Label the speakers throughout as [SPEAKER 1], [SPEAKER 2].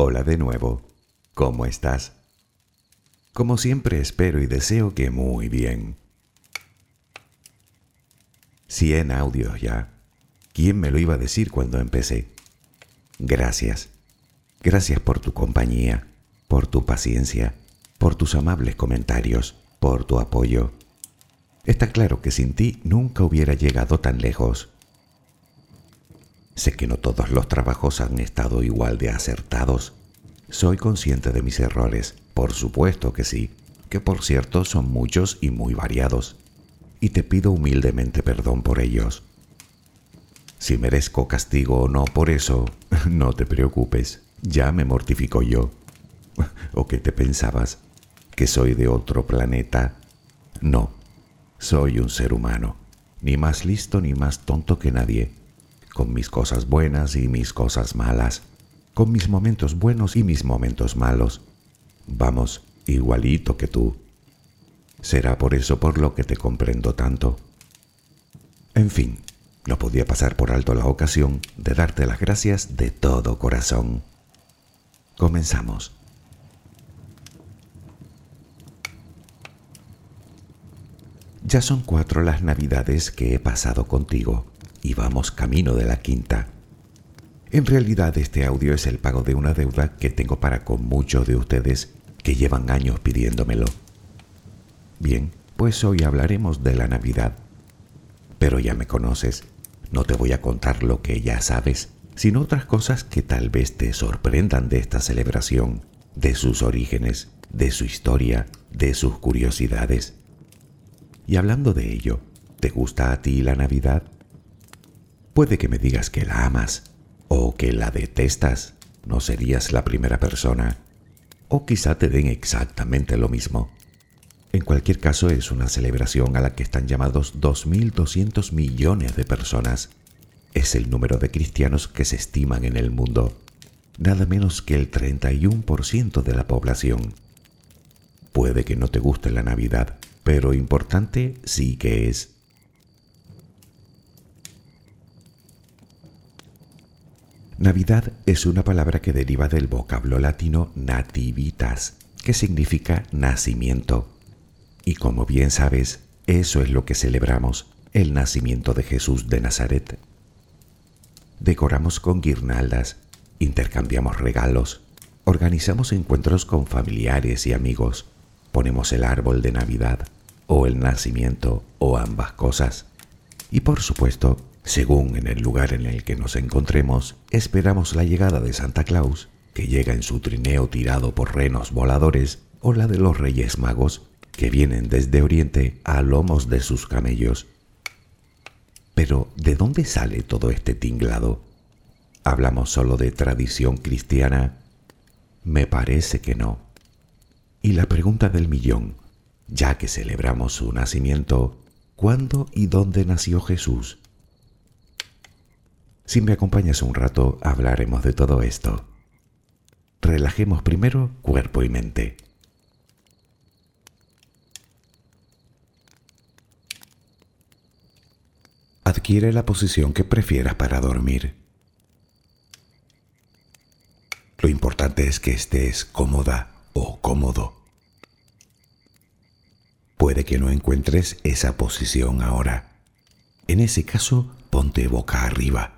[SPEAKER 1] Hola de nuevo. ¿Cómo estás? Como siempre espero y deseo que muy bien. Cien audios ya. ¿Quién me lo iba a decir cuando empecé? Gracias. Gracias por tu compañía, por tu paciencia, por tus amables comentarios, por tu apoyo. Está claro que sin ti nunca hubiera llegado tan lejos. Sé que no todos los trabajos han estado igual de acertados. Soy consciente de mis errores, por supuesto que sí, que por cierto son muchos y muy variados, y te pido humildemente perdón por ellos. Si merezco castigo o no por eso, no te preocupes, ya me mortifico yo. ¿O qué te pensabas? ¿Que soy de otro planeta? No, soy un ser humano, ni más listo ni más tonto que nadie con mis cosas buenas y mis cosas malas, con mis momentos buenos y mis momentos malos. Vamos, igualito que tú. Será por eso por lo que te comprendo tanto. En fin, no podía pasar por alto la ocasión de darte las gracias de todo corazón. Comenzamos. Ya son cuatro las navidades que he pasado contigo y vamos camino de la quinta. En realidad este audio es el pago de una deuda que tengo para con muchos de ustedes que llevan años pidiéndomelo. Bien, pues hoy hablaremos de la Navidad. Pero ya me conoces, no te voy a contar lo que ya sabes, sino otras cosas que tal vez te sorprendan de esta celebración, de sus orígenes, de su historia, de sus curiosidades. Y hablando de ello, ¿te gusta a ti la Navidad? Puede que me digas que la amas o que la detestas, no serías la primera persona. O quizá te den exactamente lo mismo. En cualquier caso es una celebración a la que están llamados 2.200 millones de personas. Es el número de cristianos que se estiman en el mundo, nada menos que el 31% de la población. Puede que no te guste la Navidad, pero importante sí que es. Navidad es una palabra que deriva del vocablo latino nativitas, que significa nacimiento. Y como bien sabes, eso es lo que celebramos, el nacimiento de Jesús de Nazaret. Decoramos con guirnaldas, intercambiamos regalos, organizamos encuentros con familiares y amigos, ponemos el árbol de Navidad, o el nacimiento, o ambas cosas. Y por supuesto, según en el lugar en el que nos encontremos, esperamos la llegada de Santa Claus, que llega en su trineo tirado por renos voladores, o la de los Reyes Magos, que vienen desde Oriente a lomos de sus camellos. Pero, ¿de dónde sale todo este tinglado? ¿Hablamos solo de tradición cristiana? Me parece que no. Y la pregunta del millón, ya que celebramos su nacimiento, ¿cuándo y dónde nació Jesús? Si me acompañas un rato, hablaremos de todo esto. Relajemos primero cuerpo y mente. Adquiere la posición que prefieras para dormir. Lo importante es que estés cómoda o cómodo. Puede que no encuentres esa posición ahora. En ese caso, ponte boca arriba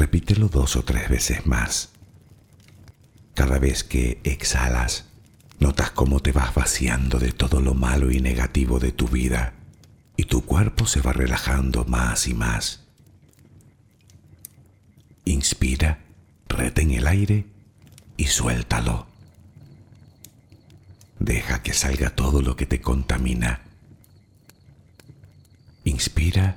[SPEAKER 1] Repítelo dos o tres veces más. Cada vez que exhalas, notas cómo te vas vaciando de todo lo malo y negativo de tu vida y tu cuerpo se va relajando más y más. Inspira, retén el aire y suéltalo. Deja que salga todo lo que te contamina. Inspira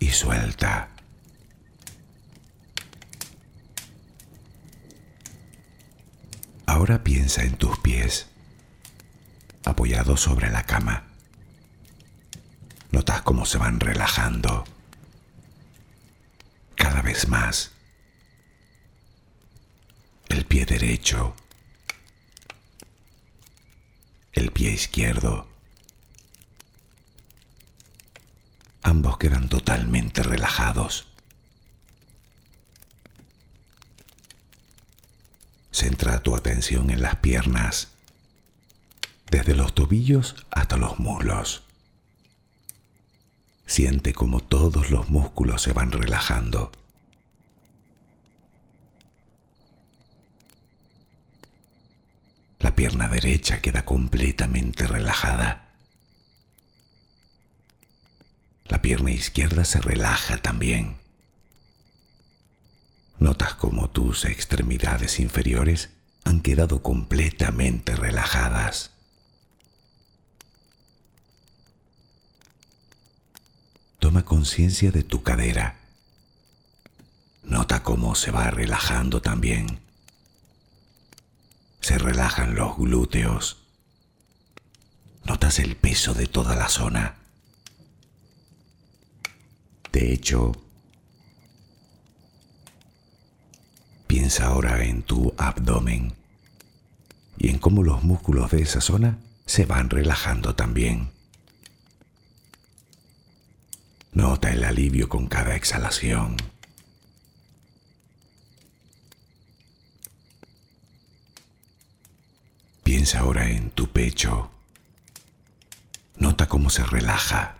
[SPEAKER 1] y suelta. Ahora piensa en tus pies apoyado sobre la cama. Notas cómo se van relajando cada vez más. El pie derecho, el pie izquierdo. Ambos quedan totalmente relajados. Centra tu atención en las piernas desde los tobillos hasta los muslos. Siente como todos los músculos se van relajando. La pierna derecha queda completamente relajada. La pierna izquierda se relaja también. Notas como tus extremidades inferiores han quedado completamente relajadas. Toma conciencia de tu cadera. Nota cómo se va relajando también. Se relajan los glúteos. Notas el peso de toda la zona. De hecho, piensa ahora en tu abdomen y en cómo los músculos de esa zona se van relajando también. Nota el alivio con cada exhalación. Piensa ahora en tu pecho. Nota cómo se relaja.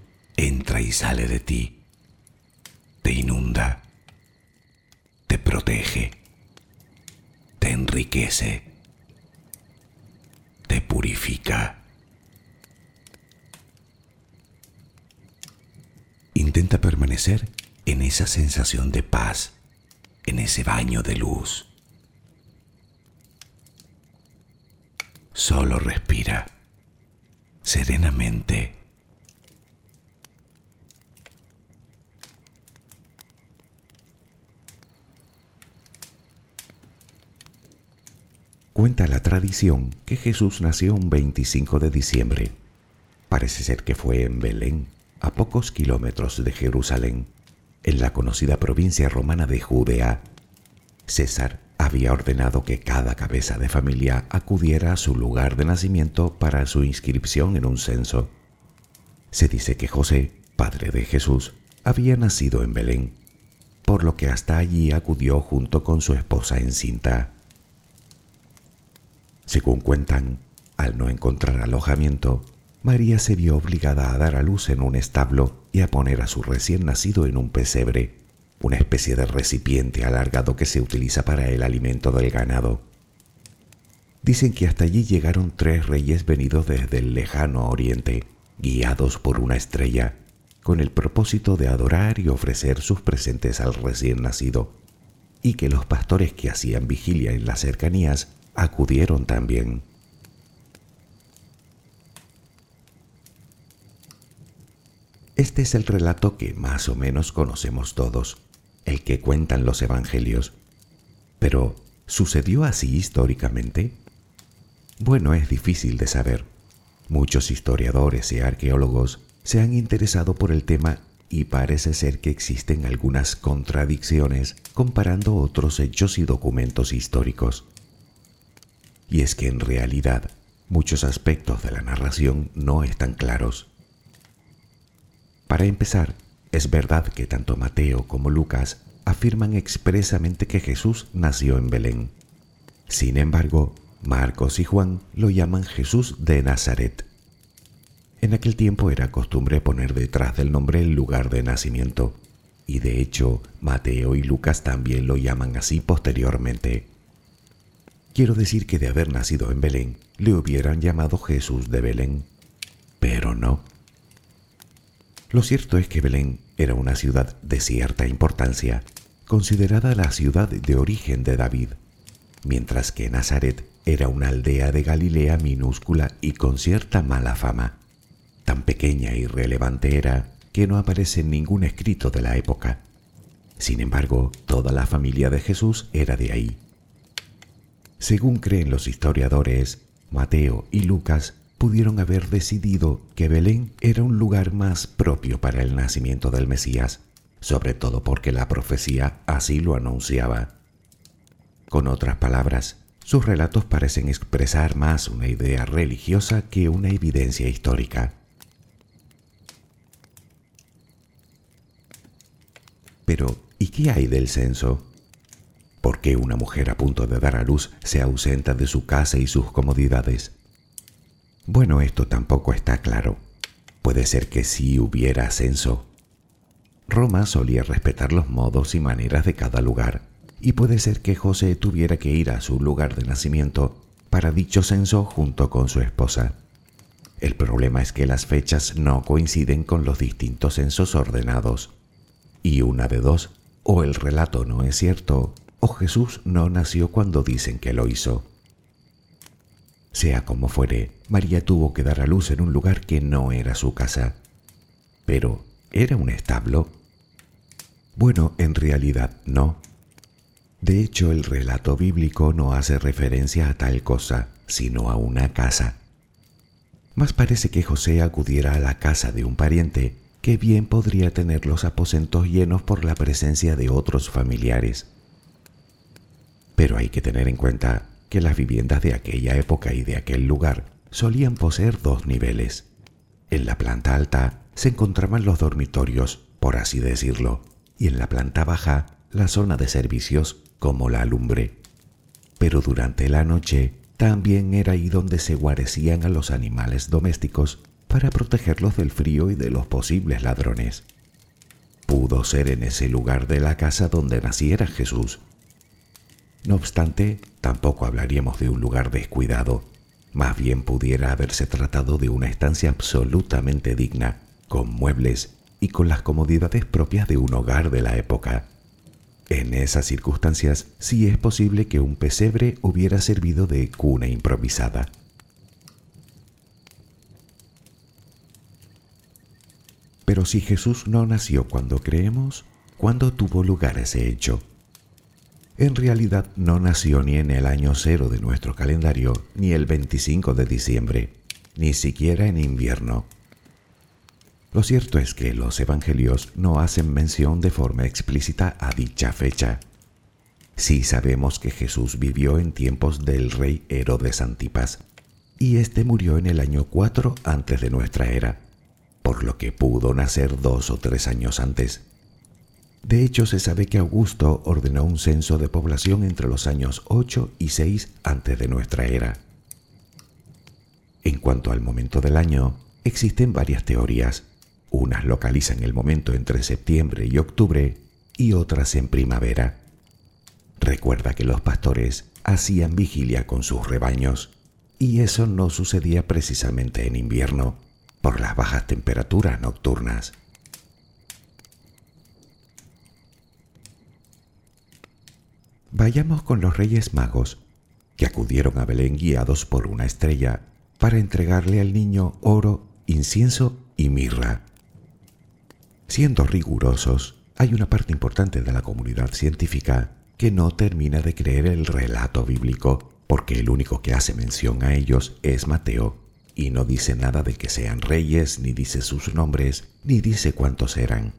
[SPEAKER 1] entra y sale de ti, te inunda, te protege, te enriquece, te purifica. Intenta permanecer en esa sensación de paz, en ese baño de luz. Solo respira serenamente. Cuenta la tradición que Jesús nació un 25 de diciembre. Parece ser que fue en Belén, a pocos kilómetros de Jerusalén, en la conocida provincia romana de Judea, César había ordenado que cada cabeza de familia acudiera a su lugar de nacimiento para su inscripción en un censo. Se dice que José, padre de Jesús, había nacido en Belén, por lo que hasta allí acudió junto con su esposa encinta. Según cuentan, al no encontrar alojamiento, María se vio obligada a dar a luz en un establo y a poner a su recién nacido en un pesebre, una especie de recipiente alargado que se utiliza para el alimento del ganado. Dicen que hasta allí llegaron tres reyes venidos desde el lejano oriente, guiados por una estrella, con el propósito de adorar y ofrecer sus presentes al recién nacido, y que los pastores que hacían vigilia en las cercanías acudieron también. Este es el relato que más o menos conocemos todos, el que cuentan los evangelios. Pero, ¿sucedió así históricamente? Bueno, es difícil de saber. Muchos historiadores y arqueólogos se han interesado por el tema y parece ser que existen algunas contradicciones comparando otros hechos y documentos históricos. Y es que en realidad muchos aspectos de la narración no están claros. Para empezar, es verdad que tanto Mateo como Lucas afirman expresamente que Jesús nació en Belén. Sin embargo, Marcos y Juan lo llaman Jesús de Nazaret. En aquel tiempo era costumbre poner detrás del nombre el lugar de nacimiento, y de hecho Mateo y Lucas también lo llaman así posteriormente. Quiero decir que de haber nacido en Belén, le hubieran llamado Jesús de Belén, pero no. Lo cierto es que Belén era una ciudad de cierta importancia, considerada la ciudad de origen de David, mientras que Nazaret era una aldea de Galilea minúscula y con cierta mala fama. Tan pequeña y relevante era que no aparece en ningún escrito de la época. Sin embargo, toda la familia de Jesús era de ahí. Según creen los historiadores, Mateo y Lucas pudieron haber decidido que Belén era un lugar más propio para el nacimiento del Mesías, sobre todo porque la profecía así lo anunciaba. Con otras palabras, sus relatos parecen expresar más una idea religiosa que una evidencia histórica. Pero, ¿y qué hay del censo? ¿Por qué una mujer a punto de dar a luz se ausenta de su casa y sus comodidades? Bueno, esto tampoco está claro. Puede ser que sí hubiera censo. Roma solía respetar los modos y maneras de cada lugar, y puede ser que José tuviera que ir a su lugar de nacimiento para dicho censo junto con su esposa. El problema es que las fechas no coinciden con los distintos censos ordenados. Y una de dos, o el relato no es cierto, o Jesús no nació cuando dicen que lo hizo. Sea como fuere, María tuvo que dar a luz en un lugar que no era su casa. Pero, ¿era un establo? Bueno, en realidad no. De hecho, el relato bíblico no hace referencia a tal cosa, sino a una casa. Más parece que José acudiera a la casa de un pariente que bien podría tener los aposentos llenos por la presencia de otros familiares. Pero hay que tener en cuenta que las viviendas de aquella época y de aquel lugar solían poseer dos niveles. En la planta alta se encontraban los dormitorios, por así decirlo, y en la planta baja la zona de servicios como la lumbre. Pero durante la noche también era ahí donde se guarecían a los animales domésticos para protegerlos del frío y de los posibles ladrones. Pudo ser en ese lugar de la casa donde naciera Jesús, no obstante, tampoco hablaríamos de un lugar descuidado. Más bien pudiera haberse tratado de una estancia absolutamente digna, con muebles y con las comodidades propias de un hogar de la época. En esas circunstancias sí es posible que un pesebre hubiera servido de cuna improvisada. Pero si Jesús no nació cuando creemos, ¿cuándo tuvo lugar ese hecho? En realidad no nació ni en el año cero de nuestro calendario, ni el 25 de diciembre, ni siquiera en invierno. Lo cierto es que los evangelios no hacen mención de forma explícita a dicha fecha. Sí sabemos que Jesús vivió en tiempos del rey Herodes Antipas, y éste murió en el año 4 antes de nuestra era, por lo que pudo nacer dos o tres años antes. De hecho, se sabe que Augusto ordenó un censo de población entre los años 8 y 6 antes de nuestra era. En cuanto al momento del año, existen varias teorías. Unas localizan el momento entre septiembre y octubre y otras en primavera. Recuerda que los pastores hacían vigilia con sus rebaños y eso no sucedía precisamente en invierno por las bajas temperaturas nocturnas. Vayamos con los reyes magos, que acudieron a Belén guiados por una estrella para entregarle al niño oro, incienso y mirra. Siendo rigurosos, hay una parte importante de la comunidad científica que no termina de creer el relato bíblico, porque el único que hace mención a ellos es Mateo, y no dice nada de que sean reyes, ni dice sus nombres, ni dice cuántos eran.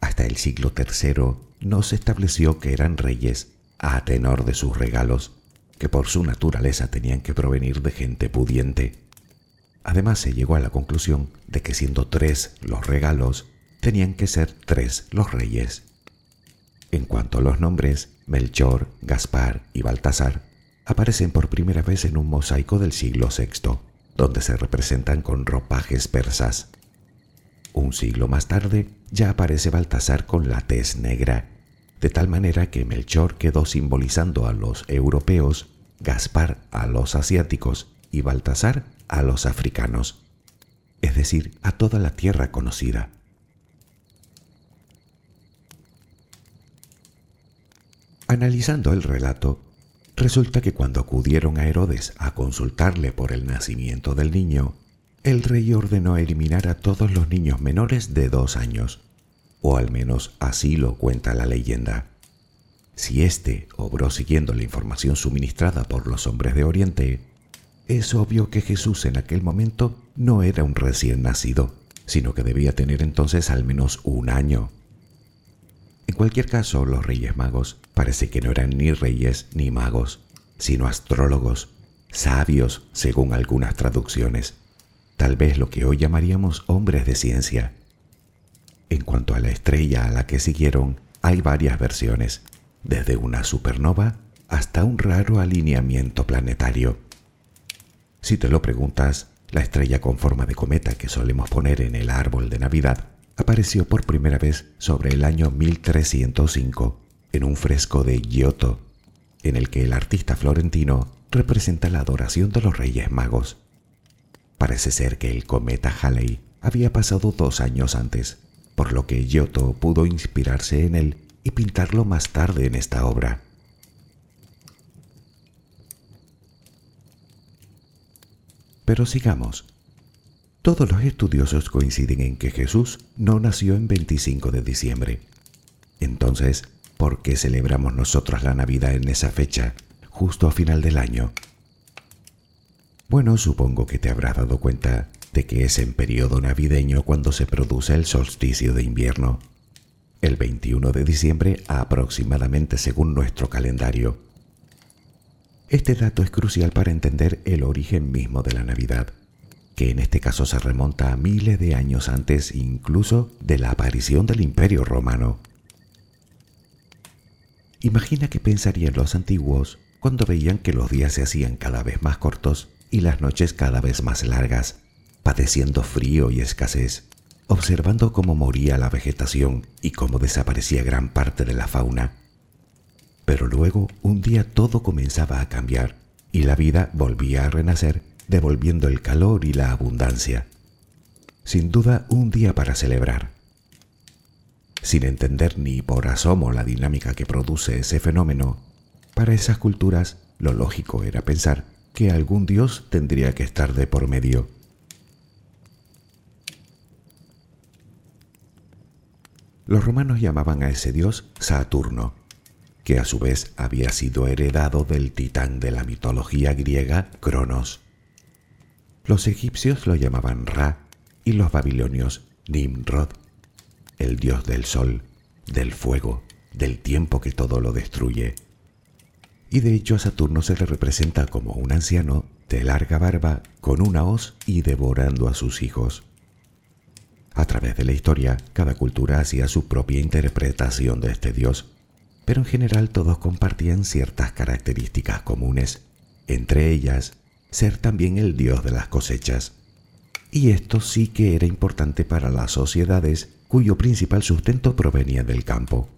[SPEAKER 1] Hasta el siglo III no se estableció que eran reyes a tenor de sus regalos, que por su naturaleza tenían que provenir de gente pudiente. Además se llegó a la conclusión de que siendo tres los regalos, tenían que ser tres los reyes. En cuanto a los nombres, Melchor, Gaspar y Baltasar aparecen por primera vez en un mosaico del siglo VI, donde se representan con ropajes persas. Un siglo más tarde ya aparece Baltasar con la tez negra, de tal manera que Melchor quedó simbolizando a los europeos, Gaspar a los asiáticos y Baltasar a los africanos, es decir, a toda la tierra conocida. Analizando el relato, resulta que cuando acudieron a Herodes a consultarle por el nacimiento del niño, el rey ordenó eliminar a todos los niños menores de dos años, o al menos así lo cuenta la leyenda. Si éste obró siguiendo la información suministrada por los hombres de Oriente, es obvio que Jesús en aquel momento no era un recién nacido, sino que debía tener entonces al menos un año. En cualquier caso, los reyes magos parece que no eran ni reyes ni magos, sino astrólogos, sabios según algunas traducciones, tal vez lo que hoy llamaríamos hombres de ciencia. En cuanto a la estrella a la que siguieron, hay varias versiones, desde una supernova hasta un raro alineamiento planetario. Si te lo preguntas, la estrella con forma de cometa que solemos poner en el árbol de Navidad apareció por primera vez sobre el año 1305 en un fresco de Giotto, en el que el artista florentino representa la adoración de los Reyes Magos. Parece ser que el cometa Halley había pasado dos años antes, por lo que Giotto pudo inspirarse en él y pintarlo más tarde en esta obra. Pero sigamos. Todos los estudiosos coinciden en que Jesús no nació en 25 de diciembre. Entonces, ¿por qué celebramos nosotros la Navidad en esa fecha, justo a final del año? Bueno, supongo que te habrás dado cuenta de que es en periodo navideño cuando se produce el solsticio de invierno, el 21 de diciembre aproximadamente según nuestro calendario. Este dato es crucial para entender el origen mismo de la Navidad que en este caso se remonta a miles de años antes incluso de la aparición del Imperio Romano. Imagina qué pensarían los antiguos cuando veían que los días se hacían cada vez más cortos y las noches cada vez más largas, padeciendo frío y escasez, observando cómo moría la vegetación y cómo desaparecía gran parte de la fauna. Pero luego un día todo comenzaba a cambiar y la vida volvía a renacer devolviendo el calor y la abundancia. Sin duda un día para celebrar. Sin entender ni por asomo la dinámica que produce ese fenómeno, para esas culturas lo lógico era pensar que algún dios tendría que estar de por medio. Los romanos llamaban a ese dios Saturno, que a su vez había sido heredado del titán de la mitología griega Cronos. Los egipcios lo llamaban Ra y los babilonios Nimrod, el dios del sol, del fuego, del tiempo que todo lo destruye. Y de hecho a Saturno se le representa como un anciano de larga barba con una hoz y devorando a sus hijos. A través de la historia, cada cultura hacía su propia interpretación de este dios, pero en general todos compartían ciertas características comunes, entre ellas ser también el dios de las cosechas. Y esto sí que era importante para las sociedades cuyo principal sustento provenía del campo.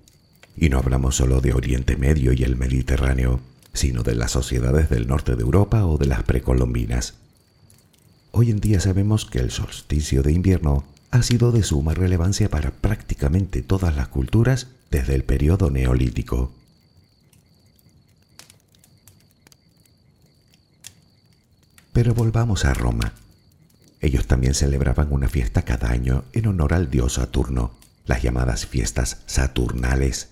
[SPEAKER 1] Y no hablamos solo de Oriente Medio y el Mediterráneo, sino de las sociedades del norte de Europa o de las precolombinas. Hoy en día sabemos que el solsticio de invierno ha sido de suma relevancia para prácticamente todas las culturas desde el periodo neolítico. Pero volvamos a Roma. Ellos también celebraban una fiesta cada año en honor al dios Saturno, las llamadas fiestas saturnales.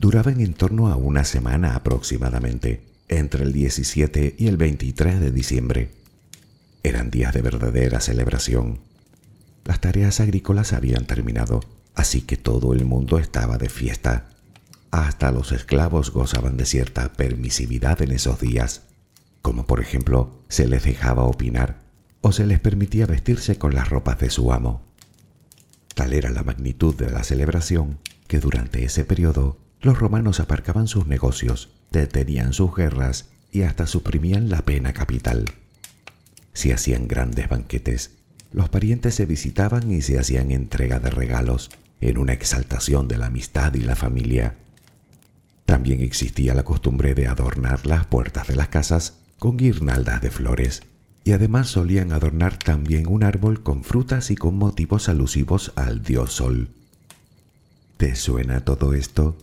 [SPEAKER 1] Duraban en torno a una semana aproximadamente, entre el 17 y el 23 de diciembre. Eran días de verdadera celebración. Las tareas agrícolas habían terminado, así que todo el mundo estaba de fiesta. Hasta los esclavos gozaban de cierta permisividad en esos días como por ejemplo se les dejaba opinar o se les permitía vestirse con las ropas de su amo. Tal era la magnitud de la celebración que durante ese periodo los romanos aparcaban sus negocios, detenían sus guerras y hasta suprimían la pena capital. se hacían grandes banquetes, los parientes se visitaban y se hacían entrega de regalos, en una exaltación de la amistad y la familia. También existía la costumbre de adornar las puertas de las casas con guirnaldas de flores, y además solían adornar también un árbol con frutas y con motivos alusivos al dios Sol. ¿Te suena todo esto?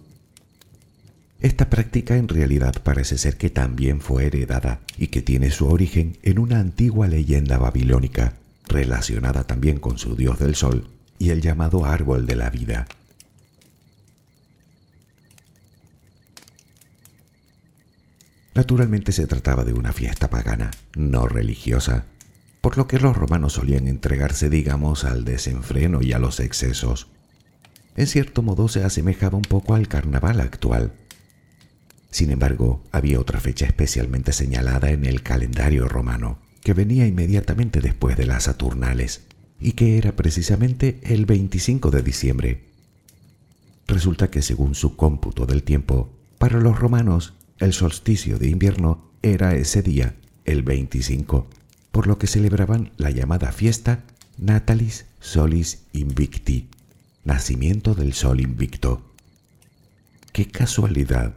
[SPEAKER 1] Esta práctica en realidad parece ser que también fue heredada y que tiene su origen en una antigua leyenda babilónica relacionada también con su dios del sol y el llamado árbol de la vida. Naturalmente se trataba de una fiesta pagana, no religiosa, por lo que los romanos solían entregarse, digamos, al desenfreno y a los excesos. En cierto modo se asemejaba un poco al carnaval actual. Sin embargo, había otra fecha especialmente señalada en el calendario romano, que venía inmediatamente después de las Saturnales, y que era precisamente el 25 de diciembre. Resulta que según su cómputo del tiempo, para los romanos el solsticio de invierno era ese día, el 25, por lo que celebraban la llamada fiesta Natalis Solis Invicti, nacimiento del sol invicto. ¡Qué casualidad!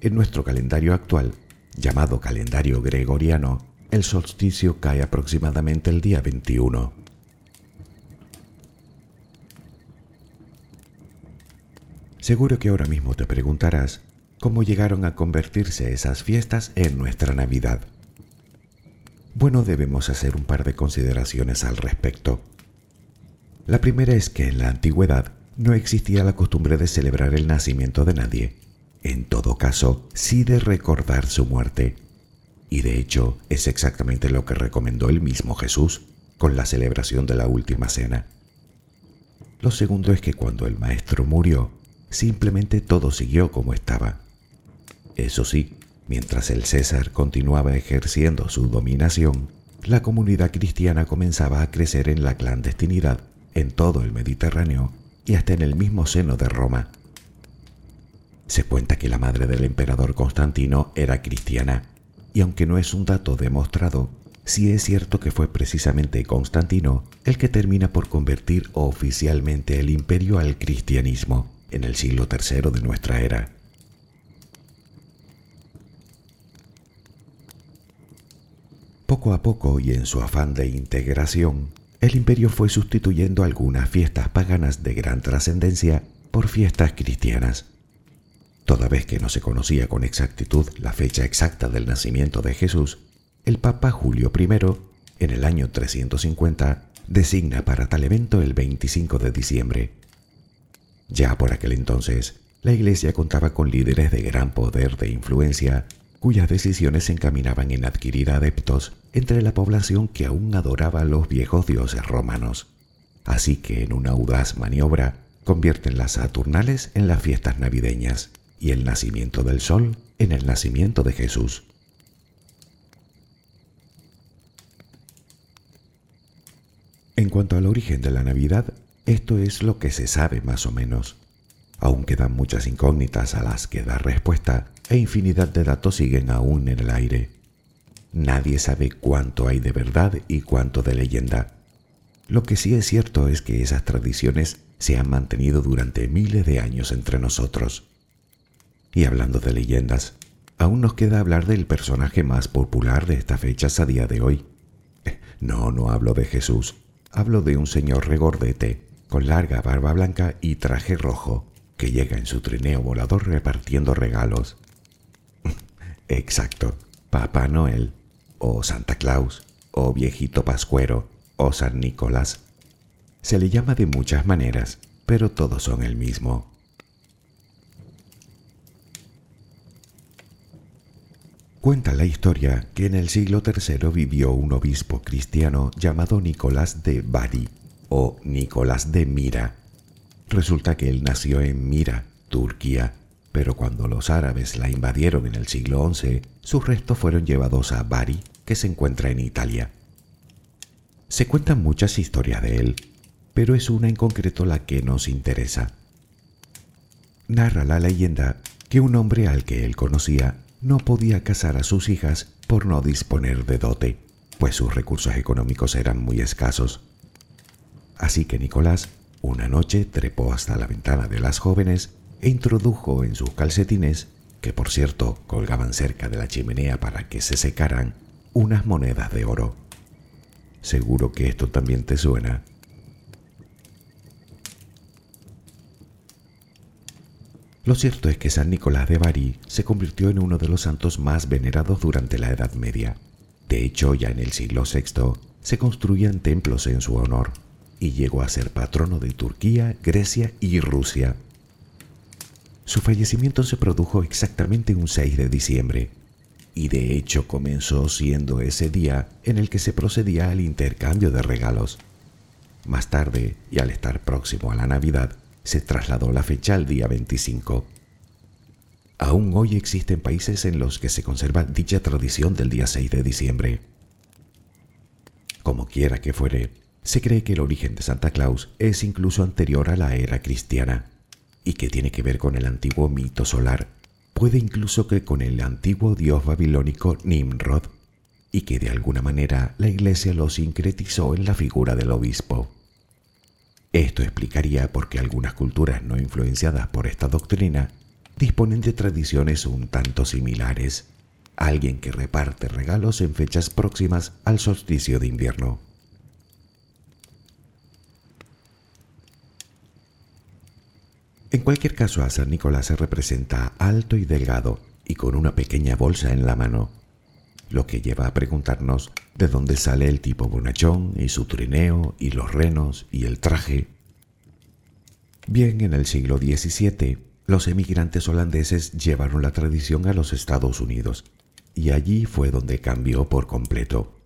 [SPEAKER 1] En nuestro calendario actual, llamado calendario gregoriano, el solsticio cae aproximadamente el día 21. Seguro que ahora mismo te preguntarás cómo llegaron a convertirse esas fiestas en nuestra Navidad. Bueno, debemos hacer un par de consideraciones al respecto. La primera es que en la antigüedad no existía la costumbre de celebrar el nacimiento de nadie. En todo caso, sí de recordar su muerte. Y de hecho, es exactamente lo que recomendó el mismo Jesús con la celebración de la última cena. Lo segundo es que cuando el Maestro murió, simplemente todo siguió como estaba. Eso sí, mientras el César continuaba ejerciendo su dominación, la comunidad cristiana comenzaba a crecer en la clandestinidad en todo el Mediterráneo y hasta en el mismo seno de Roma. Se cuenta que la madre del emperador Constantino era cristiana, y aunque no es un dato demostrado, sí es cierto que fue precisamente Constantino el que termina por convertir oficialmente el imperio al cristianismo en el siglo III de nuestra era. Poco a poco y en su afán de integración, el imperio fue sustituyendo algunas fiestas paganas de gran trascendencia por fiestas cristianas. Toda vez que no se conocía con exactitud la fecha exacta del nacimiento de Jesús, el Papa Julio I, en el año 350, designa para tal evento el 25 de diciembre. Ya por aquel entonces, la Iglesia contaba con líderes de gran poder de influencia cuyas decisiones se encaminaban en adquirir adeptos entre la población que aún adoraba a los viejos dioses romanos. Así que en una audaz maniobra convierten las Saturnales en las fiestas navideñas y el nacimiento del sol en el nacimiento de Jesús. En cuanto al origen de la Navidad, esto es lo que se sabe más o menos. Aún quedan muchas incógnitas a las que dar respuesta e infinidad de datos siguen aún en el aire. Nadie sabe cuánto hay de verdad y cuánto de leyenda. Lo que sí es cierto es que esas tradiciones se han mantenido durante miles de años entre nosotros. Y hablando de leyendas, aún nos queda hablar del personaje más popular de estas fechas a día de hoy. No, no hablo de Jesús, hablo de un señor regordete, con larga barba blanca y traje rojo, que llega en su trineo volador repartiendo regalos. Exacto, Papá Noel, o Santa Claus, o Viejito Pascuero, o San Nicolás. Se le llama de muchas maneras, pero todos son el mismo. Cuenta la historia que en el siglo III vivió un obispo cristiano llamado Nicolás de Bari o Nicolás de Mira. Resulta que él nació en Mira, Turquía, pero cuando los árabes la invadieron en el siglo XI, sus restos fueron llevados a Bari, que se encuentra en Italia. Se cuentan muchas historias de él, pero es una en concreto la que nos interesa. Narra la leyenda que un hombre al que él conocía no podía casar a sus hijas por no disponer de dote, pues sus recursos económicos eran muy escasos. Así que Nicolás una noche trepó hasta la ventana de las jóvenes e introdujo en sus calcetines, que por cierto colgaban cerca de la chimenea para que se secaran, unas monedas de oro. Seguro que esto también te suena. Lo cierto es que San Nicolás de Bari se convirtió en uno de los santos más venerados durante la Edad Media. De hecho, ya en el siglo VI se construían templos en su honor y llegó a ser patrono de Turquía, Grecia y Rusia. Su fallecimiento se produjo exactamente un 6 de diciembre, y de hecho comenzó siendo ese día en el que se procedía al intercambio de regalos. Más tarde, y al estar próximo a la Navidad, se trasladó la fecha al día 25. Aún hoy existen países en los que se conserva dicha tradición del día 6 de diciembre. Como quiera que fuere, se cree que el origen de Santa Claus es incluso anterior a la era cristiana y que tiene que ver con el antiguo mito solar, puede incluso que con el antiguo dios babilónico Nimrod, y que de alguna manera la iglesia lo sincretizó en la figura del obispo. Esto explicaría por qué algunas culturas no influenciadas por esta doctrina disponen de tradiciones un tanto similares. Alguien que reparte regalos en fechas próximas al solsticio de invierno. En cualquier caso, a San Nicolás se representa alto y delgado y con una pequeña bolsa en la mano, lo que lleva a preguntarnos de dónde sale el tipo bonachón y su trineo y los renos y el traje. Bien, en el siglo XVII, los emigrantes holandeses llevaron la tradición a los Estados Unidos y allí fue donde cambió por completo.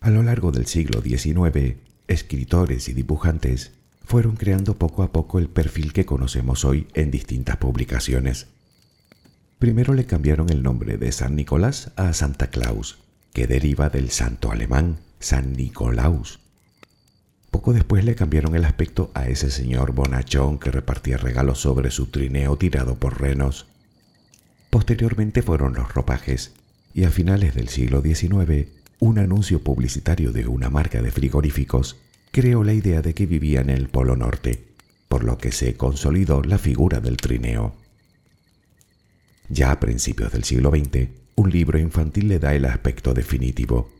[SPEAKER 1] A lo largo del siglo XIX, escritores y dibujantes fueron creando poco a poco el perfil que conocemos hoy en distintas publicaciones. Primero le cambiaron el nombre de San Nicolás a Santa Claus, que deriva del santo alemán San Nicolaus. Poco después le cambiaron el aspecto a ese señor bonachón que repartía regalos sobre su trineo tirado por renos. Posteriormente fueron los ropajes y a finales del siglo XIX un anuncio publicitario de una marca de frigoríficos creó la idea de que vivía en el Polo Norte, por lo que se consolidó la figura del trineo. Ya a principios del siglo XX, un libro infantil le da el aspecto definitivo,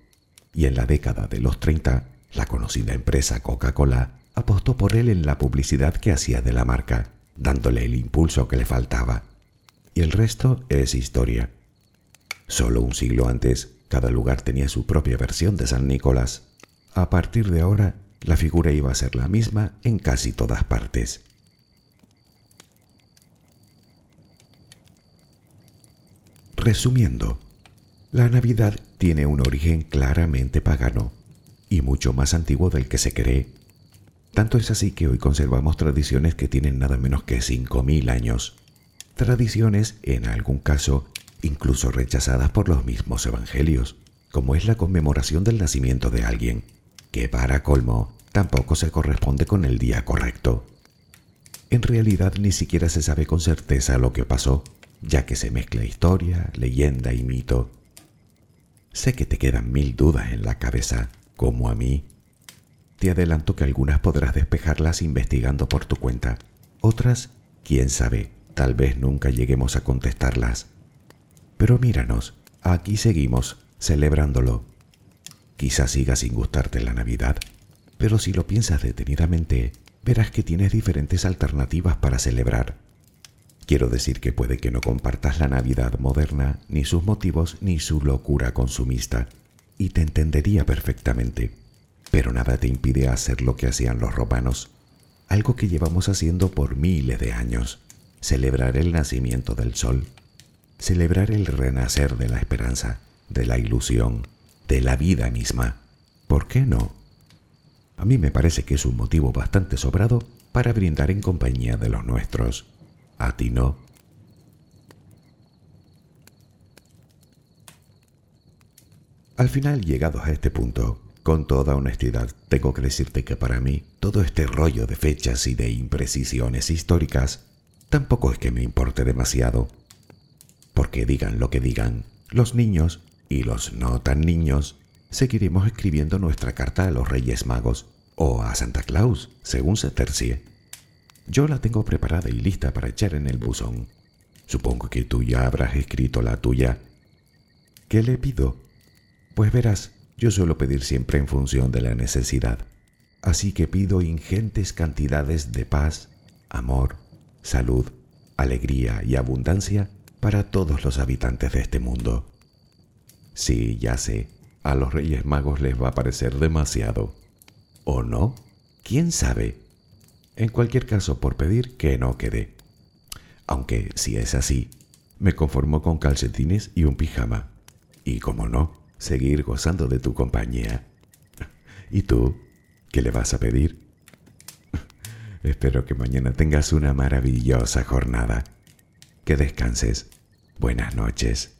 [SPEAKER 1] y en la década de los 30, la conocida empresa Coca-Cola apostó por él en la publicidad que hacía de la marca, dándole el impulso que le faltaba. Y el resto es historia. Solo un siglo antes, cada lugar tenía su propia versión de San Nicolás. A partir de ahora, la figura iba a ser la misma en casi todas partes. Resumiendo, la Navidad tiene un origen claramente pagano y mucho más antiguo del que se cree. Tanto es así que hoy conservamos tradiciones que tienen nada menos que 5.000 años. Tradiciones, en algún caso, incluso rechazadas por los mismos evangelios, como es la conmemoración del nacimiento de alguien, que para colmo tampoco se corresponde con el día correcto. En realidad ni siquiera se sabe con certeza lo que pasó, ya que se mezcla historia, leyenda y mito. Sé que te quedan mil dudas en la cabeza, como a mí. Te adelanto que algunas podrás despejarlas investigando por tu cuenta. Otras, quién sabe, tal vez nunca lleguemos a contestarlas. Pero míranos, aquí seguimos, celebrándolo. Quizás siga sin gustarte la Navidad, pero si lo piensas detenidamente, verás que tienes diferentes alternativas para celebrar. Quiero decir que puede que no compartas la Navidad moderna, ni sus motivos, ni su locura consumista, y te entendería perfectamente. Pero nada te impide hacer lo que hacían los romanos, algo que llevamos haciendo por miles de años, celebrar el nacimiento del sol, celebrar el renacer de la esperanza, de la ilusión, de la vida misma. ¿Por qué no? A mí me parece que es un motivo bastante sobrado para brindar en compañía de los nuestros. ¿A ti no? Al final, llegados a este punto, con toda honestidad, tengo que decirte que para mí todo este rollo de fechas y de imprecisiones históricas tampoco es que me importe demasiado. Porque digan lo que digan, los niños y los no tan niños seguiremos escribiendo nuestra carta a los Reyes Magos o a Santa Claus, según se tercie. Yo la tengo preparada y lista para echar en el buzón. Supongo que tú ya habrás escrito la tuya. ¿Qué le pido? Pues verás, yo suelo pedir siempre en función de la necesidad. Así que pido ingentes cantidades de paz, amor, salud, alegría y abundancia para todos los habitantes de este mundo. Sí, ya sé, a los Reyes Magos les va a parecer demasiado. ¿O no? ¿Quién sabe? En cualquier caso, por pedir que no quede. Aunque, si es así, me conformo con calcetines y un pijama. Y como no, seguir gozando de tu compañía. ¿Y tú? ¿Qué le vas a pedir? Espero que mañana tengas una maravillosa jornada. Que descanses. Buenas noches.